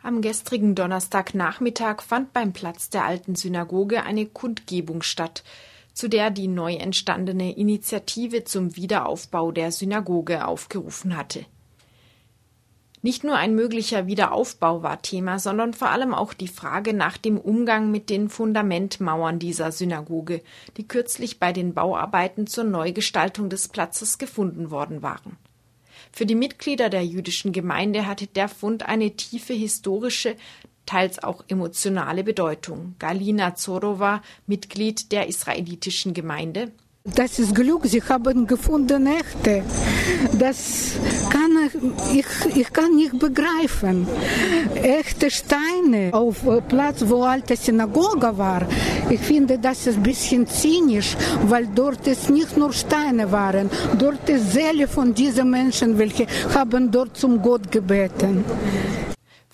Am gestrigen Donnerstagnachmittag fand beim Platz der alten Synagoge eine Kundgebung statt, zu der die neu entstandene Initiative zum Wiederaufbau der Synagoge aufgerufen hatte. Nicht nur ein möglicher Wiederaufbau war Thema, sondern vor allem auch die Frage nach dem Umgang mit den Fundamentmauern dieser Synagoge, die kürzlich bei den Bauarbeiten zur Neugestaltung des Platzes gefunden worden waren. Für die Mitglieder der jüdischen Gemeinde hatte der Fund eine tiefe historische, teils auch emotionale Bedeutung. Galina Zorova, Mitglied der israelitischen Gemeinde, das ist Glück, sie haben gefunden echte. Das kann ich, ich kann nicht begreifen. Echte Steine auf Platz, wo alte Synagoge war. Ich finde, das ist ein bisschen zynisch, weil dort es nicht nur Steine waren, dort ist Seele von diesen Menschen, welche haben dort zum Gott gebeten.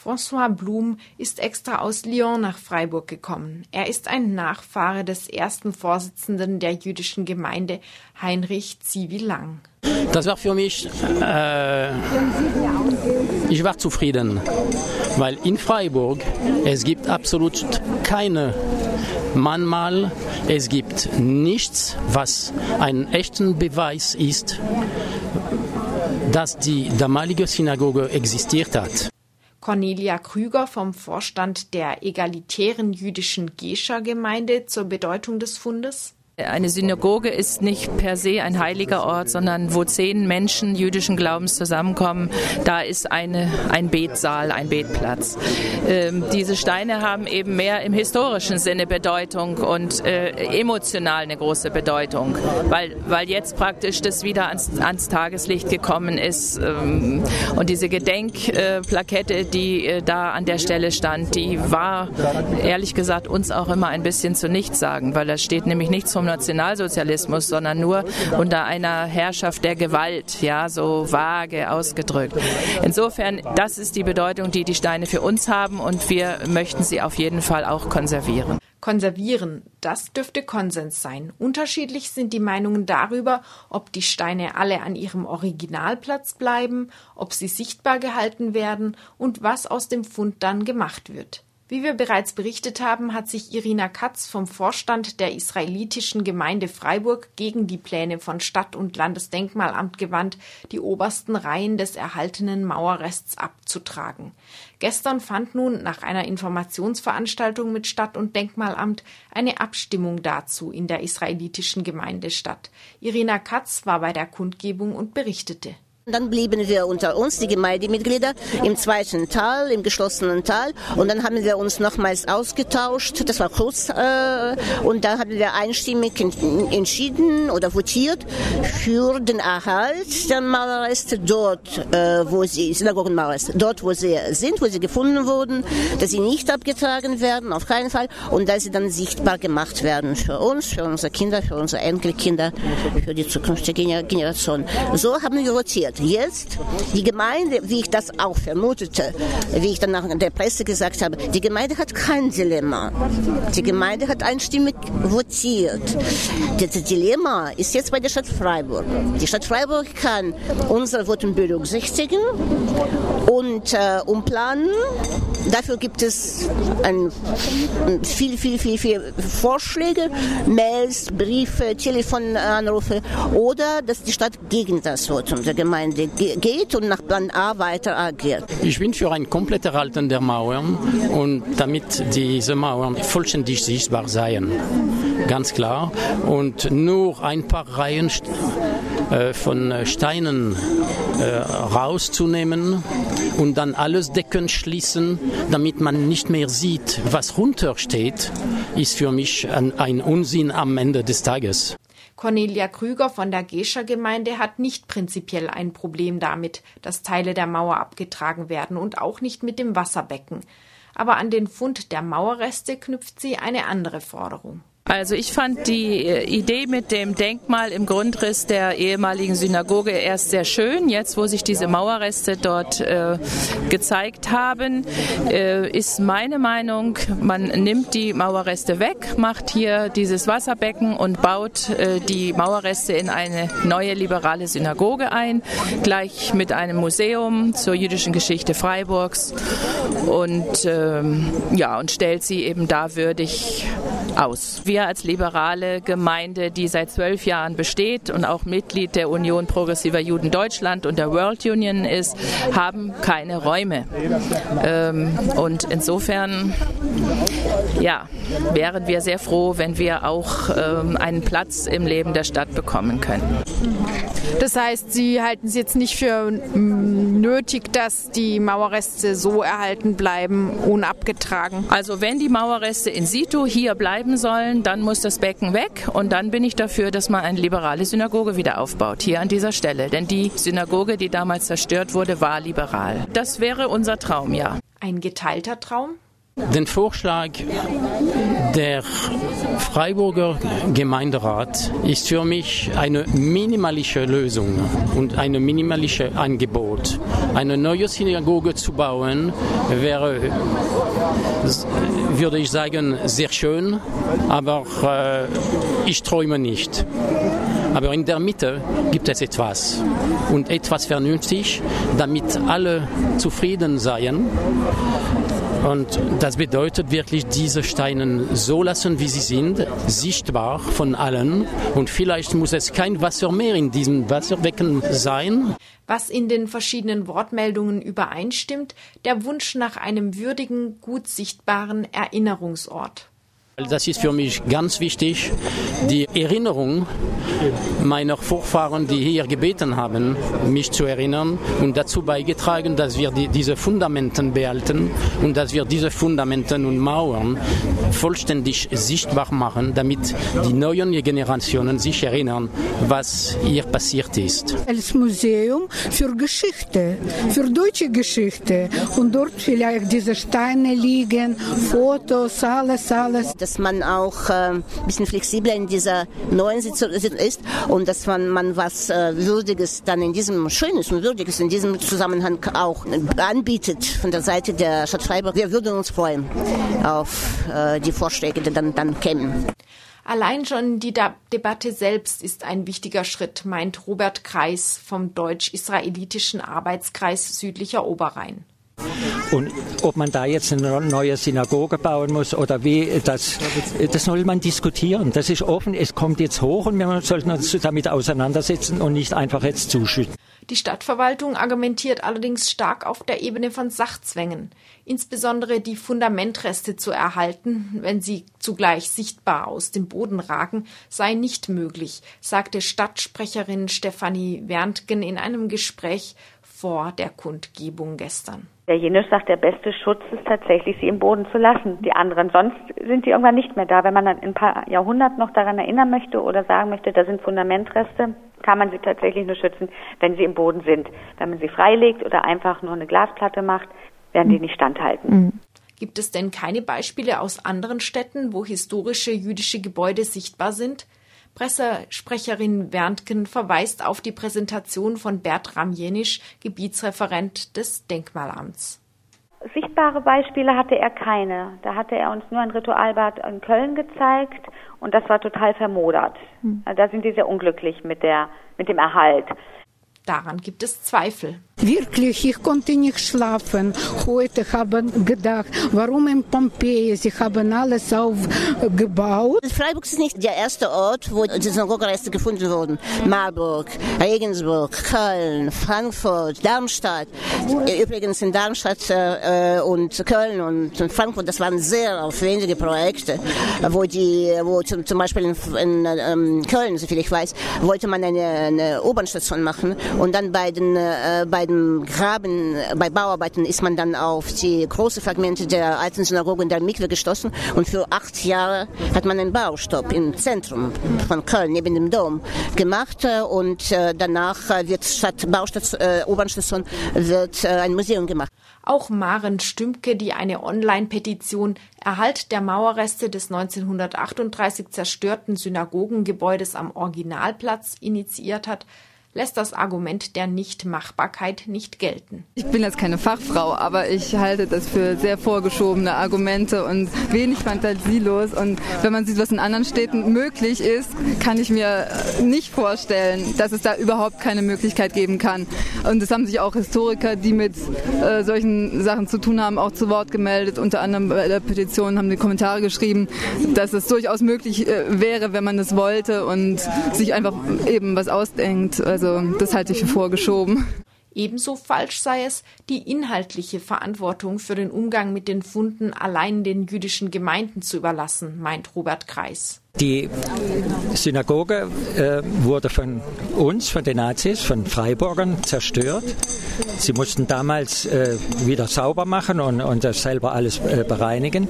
François Blum ist extra aus Lyon nach Freiburg gekommen. Er ist ein Nachfahre des ersten Vorsitzenden der jüdischen Gemeinde, Heinrich Zivi-Lang. Das war für mich, äh, ich war zufrieden, weil in Freiburg es gibt absolut keine Mahnmal, es gibt nichts, was einen echten Beweis ist, dass die damalige Synagoge existiert hat. Cornelia Krüger vom Vorstand der egalitären jüdischen Gescher-Gemeinde zur Bedeutung des Fundes. Eine Synagoge ist nicht per se ein heiliger Ort, sondern wo zehn Menschen jüdischen Glaubens zusammenkommen, da ist eine, ein Betsaal, ein Betplatz. Ähm, diese Steine haben eben mehr im historischen Sinne Bedeutung und äh, emotional eine große Bedeutung, weil, weil jetzt praktisch das wieder ans, ans Tageslicht gekommen ist. Ähm, und diese Gedenkplakette, äh, die äh, da an der Stelle stand, die war ehrlich gesagt uns auch immer ein bisschen zu nichts sagen, weil da steht nämlich nichts vom vom Nationalsozialismus, sondern nur unter einer Herrschaft der Gewalt, ja, so vage ausgedrückt. Insofern, das ist die Bedeutung, die die Steine für uns haben und wir möchten sie auf jeden Fall auch konservieren. Konservieren, das dürfte Konsens sein. Unterschiedlich sind die Meinungen darüber, ob die Steine alle an ihrem Originalplatz bleiben, ob sie sichtbar gehalten werden und was aus dem Fund dann gemacht wird. Wie wir bereits berichtet haben, hat sich Irina Katz vom Vorstand der israelitischen Gemeinde Freiburg gegen die Pläne von Stadt- und Landesdenkmalamt gewandt, die obersten Reihen des erhaltenen Mauerrests abzutragen. Gestern fand nun nach einer Informationsveranstaltung mit Stadt- und Denkmalamt eine Abstimmung dazu in der israelitischen Gemeinde statt. Irina Katz war bei der Kundgebung und berichtete. Dann blieben wir unter uns, die Gemeindemitglieder, im zweiten Teil, im geschlossenen Teil. Und dann haben wir uns nochmals ausgetauscht. Das war kurz. Äh, und da haben wir einstimmig entschieden oder votiert für den Erhalt der Mauerreste dort, äh, wo sie, Synagogenmauerreste, dort, wo sie sind, wo sie gefunden wurden, dass sie nicht abgetragen werden, auf keinen Fall. Und dass sie dann sichtbar gemacht werden für uns, für unsere Kinder, für unsere Enkelkinder, für die zukünftige Generation. So haben wir votiert passiert. Jetzt, die Gemeinde, wie ich das auch vermutete, wie ich dann nach der Presse gesagt habe, die Gemeinde hat kein Dilemma. Die Gemeinde hat einstimmig votiert. Das Dilemma ist jetzt bei der Stadt Freiburg. Die Stadt Freiburg kann unsere Voten berücksichtigen und äh, umplanen. Dafür gibt es ein, viel, viel, viel, viel Vorschläge, Mails, Briefe, Telefonanrufe oder dass die Stadt gegen das Votum der Gemeinde Gemeinde geht und nach Plan A weiter agiert. Ich bin für ein komplettes Erhalten der Mauern und damit diese Mauern vollständig sichtbar seien. Ganz klar. Und nur ein paar Reihen äh, von Steinen äh, rauszunehmen und dann alles Decken schließen, damit man nicht mehr sieht, was runtersteht, ist für mich ein Unsinn am Ende des Tages. Cornelia Krüger von der Gescher-Gemeinde hat nicht prinzipiell ein Problem damit, dass Teile der Mauer abgetragen werden und auch nicht mit dem Wasserbecken. Aber an den Fund der Mauerreste knüpft sie eine andere Forderung. Also ich fand die äh, Idee mit dem Denkmal im Grundriss der ehemaligen Synagoge erst sehr schön. Jetzt, wo sich diese Mauerreste dort äh, gezeigt haben, äh, ist meine Meinung, man nimmt die Mauerreste weg, macht hier dieses Wasserbecken und baut äh, die Mauerreste in eine neue liberale Synagoge ein, gleich mit einem Museum zur jüdischen Geschichte Freiburgs und ähm, ja und stellt sie eben da würdig aus. Wir als liberale Gemeinde, die seit zwölf Jahren besteht und auch Mitglied der Union Progressiver Juden Deutschland und der World Union ist, haben keine Räume. Ähm, und insofern, ja, wären wir sehr froh, wenn wir auch ähm, einen Platz im Leben der Stadt bekommen könnten. Das heißt, Sie halten es jetzt nicht für nötig, dass die Mauerreste so erhalten bleiben, unabgetragen? Also wenn die Mauerreste in situ hier bleiben sollen, dann muss das Becken weg und dann bin ich dafür, dass man eine liberale Synagoge wieder aufbaut, hier an dieser Stelle. Denn die Synagoge, die damals zerstört wurde, war liberal. Das wäre unser Traum, ja. Ein geteilter Traum? Den Vorschlag der Freiburger Gemeinderat ist für mich eine minimalische Lösung und ein minimalisches Angebot. Eine neue Synagoge zu bauen wäre, würde ich sagen, sehr schön, aber äh, ich träume nicht. Aber in der Mitte gibt es etwas und etwas vernünftig, damit alle zufrieden seien. Und das bedeutet wirklich, diese Steine so lassen, wie sie sind, sichtbar von allen. Und vielleicht muss es kein Wasser mehr in diesem Wasserbecken sein. Was in den verschiedenen Wortmeldungen übereinstimmt, der Wunsch nach einem würdigen, gut sichtbaren Erinnerungsort. Das ist für mich ganz wichtig, die Erinnerung meiner Vorfahren, die hier gebeten haben, mich zu erinnern und dazu beigetragen, dass wir die, diese Fundamenten behalten und dass wir diese Fundamenten und Mauern vollständig sichtbar machen, damit die neuen Generationen sich erinnern, was hier passiert ist. Als Museum für Geschichte, für deutsche Geschichte und dort vielleicht diese Steine liegen, Fotos, alles, alles dass man auch äh, ein bisschen flexibler in dieser neuen Situation ist und dass man, man was äh, Würdiges dann in diesem Schönes und Würdiges in diesem Zusammenhang auch anbietet von der Seite der Stadt Freiburg. Wir würden uns freuen auf äh, die Vorschläge, die dann, dann kämen. Allein schon die De Debatte selbst ist ein wichtiger Schritt, meint Robert Kreis vom deutsch-israelitischen Arbeitskreis Südlicher Oberrhein. Und ob man da jetzt eine neue Synagoge bauen muss oder wie, das, das soll man diskutieren. Das ist offen, es kommt jetzt hoch und wir sollten uns damit auseinandersetzen und nicht einfach jetzt zuschütten. Die Stadtverwaltung argumentiert allerdings stark auf der Ebene von Sachzwängen. Insbesondere die Fundamentreste zu erhalten, wenn sie zugleich sichtbar aus dem Boden ragen, sei nicht möglich, sagte Stadtsprecherin Stefanie Werntgen in einem Gespräch vor der Kundgebung gestern. Der Jenisch sagt, der beste Schutz ist tatsächlich, sie im Boden zu lassen. Die anderen, sonst sind die irgendwann nicht mehr da. Wenn man dann in ein paar Jahrhunderten noch daran erinnern möchte oder sagen möchte, da sind Fundamentreste, kann man sie tatsächlich nur schützen, wenn sie im Boden sind. Wenn man sie freilegt oder einfach nur eine Glasplatte macht, werden die nicht standhalten. Mhm. Gibt es denn keine Beispiele aus anderen Städten, wo historische jüdische Gebäude sichtbar sind? Pressesprecherin Werntgen verweist auf die Präsentation von Bertram Jenisch, Gebietsreferent des Denkmalamts. Sichtbare Beispiele hatte er keine. Da hatte er uns nur ein Ritualbad in Köln gezeigt und das war total vermodert. Hm. Da sind die sehr unglücklich mit, der, mit dem Erhalt. Daran gibt es Zweifel. Wirklich, ich konnte nicht schlafen. Heute haben gedacht, warum in Pompeji? Sie haben alles aufgebaut. Freiburg ist nicht der erste Ort, wo die Synagogereste gefunden wurden. Marburg, Regensburg, Köln, Frankfurt, Darmstadt. Übrigens in Darmstadt äh, und Köln und Frankfurt, das waren sehr aufwendige Projekte, wo die, wo zum, Beispiel in, in ähm, Köln, soviel ich weiß, wollte man eine, eine U-Bahn-Station machen und dann bei den, äh, bei den Graben, bei Bauarbeiten ist man dann auf die großen Fragmente der alten Synagoge in der Mikwe gestoßen. Und für acht Jahre hat man einen Baustopp im Zentrum von Köln, neben dem Dom, gemacht. Und äh, danach wird statt Baustation, äh, U-Bahn-Station wird äh, ein Museum gemacht. Auch Maren Stümke, die eine Online-Petition Erhalt der Mauerreste des 1938 zerstörten Synagogengebäudes am Originalplatz initiiert hat, lässt das Argument der Nichtmachbarkeit nicht gelten. Ich bin jetzt keine Fachfrau, aber ich halte das für sehr vorgeschobene Argumente und wenig fantasielos. Und wenn man sieht, was in anderen Städten möglich ist, kann ich mir nicht vorstellen, dass es da überhaupt keine Möglichkeit geben kann. Und es haben sich auch Historiker, die mit äh, solchen Sachen zu tun haben, auch zu Wort gemeldet. Unter anderem bei der Petition haben die Kommentare geschrieben, dass es durchaus möglich äh, wäre, wenn man es wollte und sich einfach eben was ausdenkt. Also also das halte ich für vorgeschoben. Ebenso falsch sei es, die inhaltliche Verantwortung für den Umgang mit den Funden allein den jüdischen Gemeinden zu überlassen, meint Robert Kreis. Die Synagoge äh, wurde von uns, von den Nazis, von Freiburgern zerstört. Sie mussten damals äh, wieder sauber machen und, und das selber alles äh, bereinigen.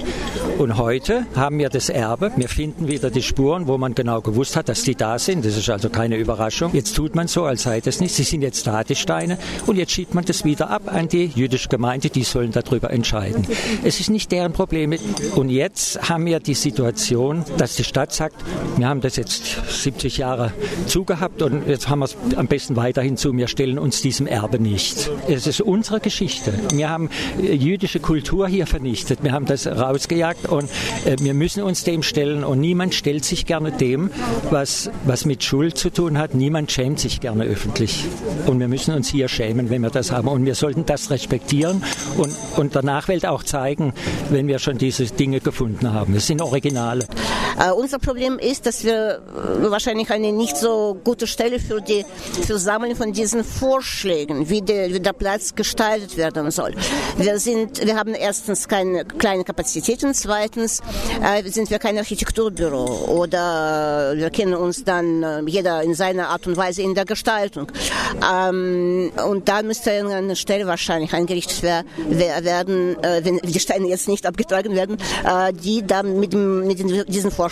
Und heute haben wir das Erbe. Wir finden wieder die Spuren, wo man genau gewusst hat, dass die da sind. Das ist also keine Überraschung. Jetzt tut man so, als sei das nicht. Sie sind jetzt da, die Steine. Und jetzt schiebt man das wieder ab an die jüdische Gemeinde. Die sollen darüber entscheiden. Es ist nicht deren Problem. Und jetzt haben wir die Situation, dass die Stadt sagt, wir haben das jetzt 70 Jahre zugehabt und jetzt haben wir es am besten weiterhin zu. Wir stellen uns diesem Erbe nicht. Es ist unsere Geschichte. Wir haben äh, jüdische Kultur hier vernichtet. Wir haben das rausgejagt und äh, wir müssen uns dem stellen und niemand stellt sich gerne dem, was, was mit Schuld zu tun hat. Niemand schämt sich gerne öffentlich. Und wir müssen uns hier schämen, wenn wir das haben. Und wir sollten das respektieren und, und der Nachwelt auch zeigen, wenn wir schon diese Dinge gefunden haben. Es sind Originale. Uh, unser Problem ist, dass wir äh, wahrscheinlich eine nicht so gute Stelle für die für Sammeln von diesen Vorschlägen, wie der, wie der Platz gestaltet werden soll. Wir sind, wir haben erstens keine kleine Kapazitäten, zweitens äh, sind wir kein Architekturbüro oder wir kennen uns dann äh, jeder in seiner Art und Weise in der Gestaltung. Ähm, und da müsste eine Stelle wahrscheinlich eingerichtet werden, äh, wenn die Steine jetzt nicht abgetragen werden, äh, die dann mit, mit diesen Vorschlägen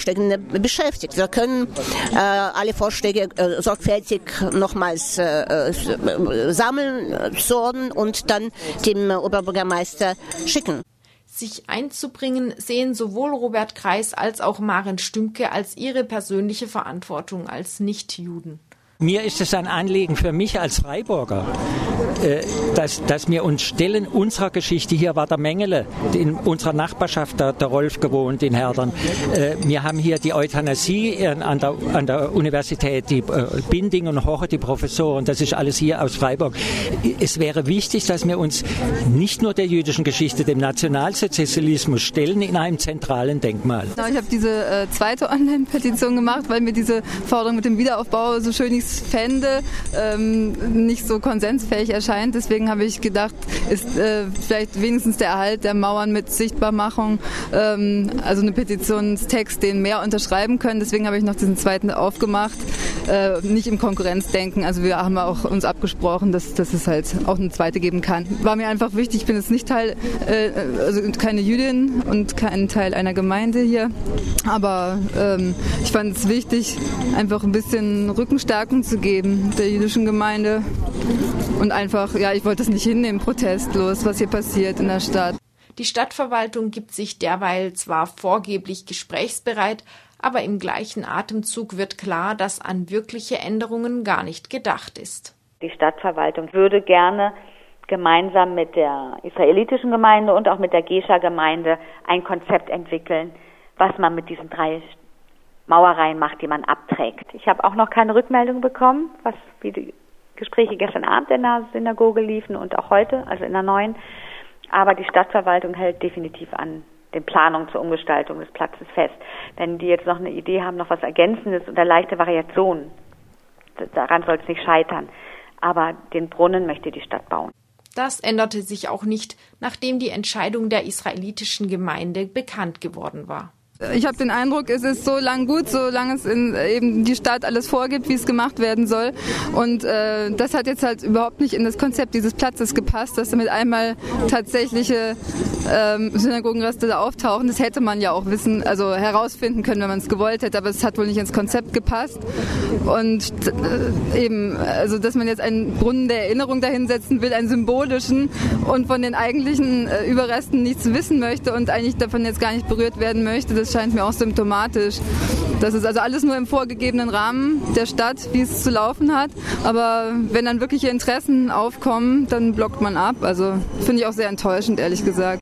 beschäftigt. Wir können äh, alle Vorschläge äh, sorgfältig nochmals äh, äh sammeln, sorgen und dann dem Oberbürgermeister schicken. Sich einzubringen sehen sowohl Robert Kreis als auch Maren Stümke als ihre persönliche Verantwortung als Nichtjuden. Mir ist es ein Anliegen für mich als Freiburger, äh, dass, dass wir uns stellen unserer Geschichte. Hier war der Mengele, in unserer Nachbarschaft der, der Rolf gewohnt in Herdern. Äh, wir haben hier die Euthanasie an der, an der Universität, die äh, Binding und Hoche, die Professoren. Das ist alles hier aus Freiburg. Es wäre wichtig, dass wir uns nicht nur der jüdischen Geschichte, dem Nationalsozialismus stellen in einem zentralen Denkmal. Ich habe diese äh, zweite Online-Petition gemacht, weil mir diese Forderung mit dem Wiederaufbau so schön ist fände, ähm, nicht so konsensfähig erscheint. Deswegen habe ich gedacht, ist äh, vielleicht wenigstens der Erhalt der Mauern mit Sichtbarmachung, ähm, also eine Petitionstext, den mehr unterschreiben können. Deswegen habe ich noch diesen zweiten aufgemacht, äh, nicht im Konkurrenzdenken. Also wir haben auch uns abgesprochen, dass, dass es halt auch eine zweite geben kann. War mir einfach wichtig, ich bin jetzt nicht Teil, äh, also keine Jüdin und kein Teil einer Gemeinde hier, aber ähm, ich fand es wichtig, einfach ein bisschen Rückenstärkung zu geben der jüdischen Gemeinde. Und einfach, ja, ich wollte es nicht hinnehmen, protestlos, was hier passiert in der Stadt. Die Stadtverwaltung gibt sich derweil zwar vorgeblich gesprächsbereit, aber im gleichen Atemzug wird klar, dass an wirkliche Änderungen gar nicht gedacht ist. Die Stadtverwaltung würde gerne gemeinsam mit der israelitischen Gemeinde und auch mit der Gescha-Gemeinde ein Konzept entwickeln, was man mit diesen drei Mauereien macht, die man abträgt. Ich habe auch noch keine Rückmeldung bekommen, was wie die Gespräche gestern Abend in der Synagoge liefen und auch heute, also in der neuen. Aber die Stadtverwaltung hält definitiv an den Planungen zur Umgestaltung des Platzes fest. Wenn die jetzt noch eine Idee haben, noch was Ergänzendes oder leichte Variationen, daran soll es nicht scheitern. Aber den Brunnen möchte die Stadt bauen. Das änderte sich auch nicht, nachdem die Entscheidung der israelitischen Gemeinde bekannt geworden war Ich habe den Eindruck, es ist so lang gut, solange es in, eben die Stadt alles vorgibt, wie es gemacht werden soll. Und äh, das hat jetzt halt überhaupt nicht in das Konzept dieses Platzes gepasst, dass damit einmal tatsächliche ähm, Synagogenreste da auftauchen. Das hätte man ja auch wissen, also herausfinden können, wenn man es gewollt hätte, aber es hat wohl nicht ins Konzept gepasst. Und äh, eben, also dass man jetzt einen Brunnen der Erinnerung dahinsetzen will, einen symbolischen und von den eigentlichen äh, Überresten nichts wissen möchte und eigentlich davon jetzt gar nicht berührt werden möchte, das scheint mir auch symptomatisch. Das ist also alles nur im vorgegebenen Rahmen der Stadt, wie es zu laufen hat. Aber wenn dann wirkliche Interessen aufkommen, dann blockt man ab. Also finde ich auch sehr enttäuschend, ehrlich gesagt.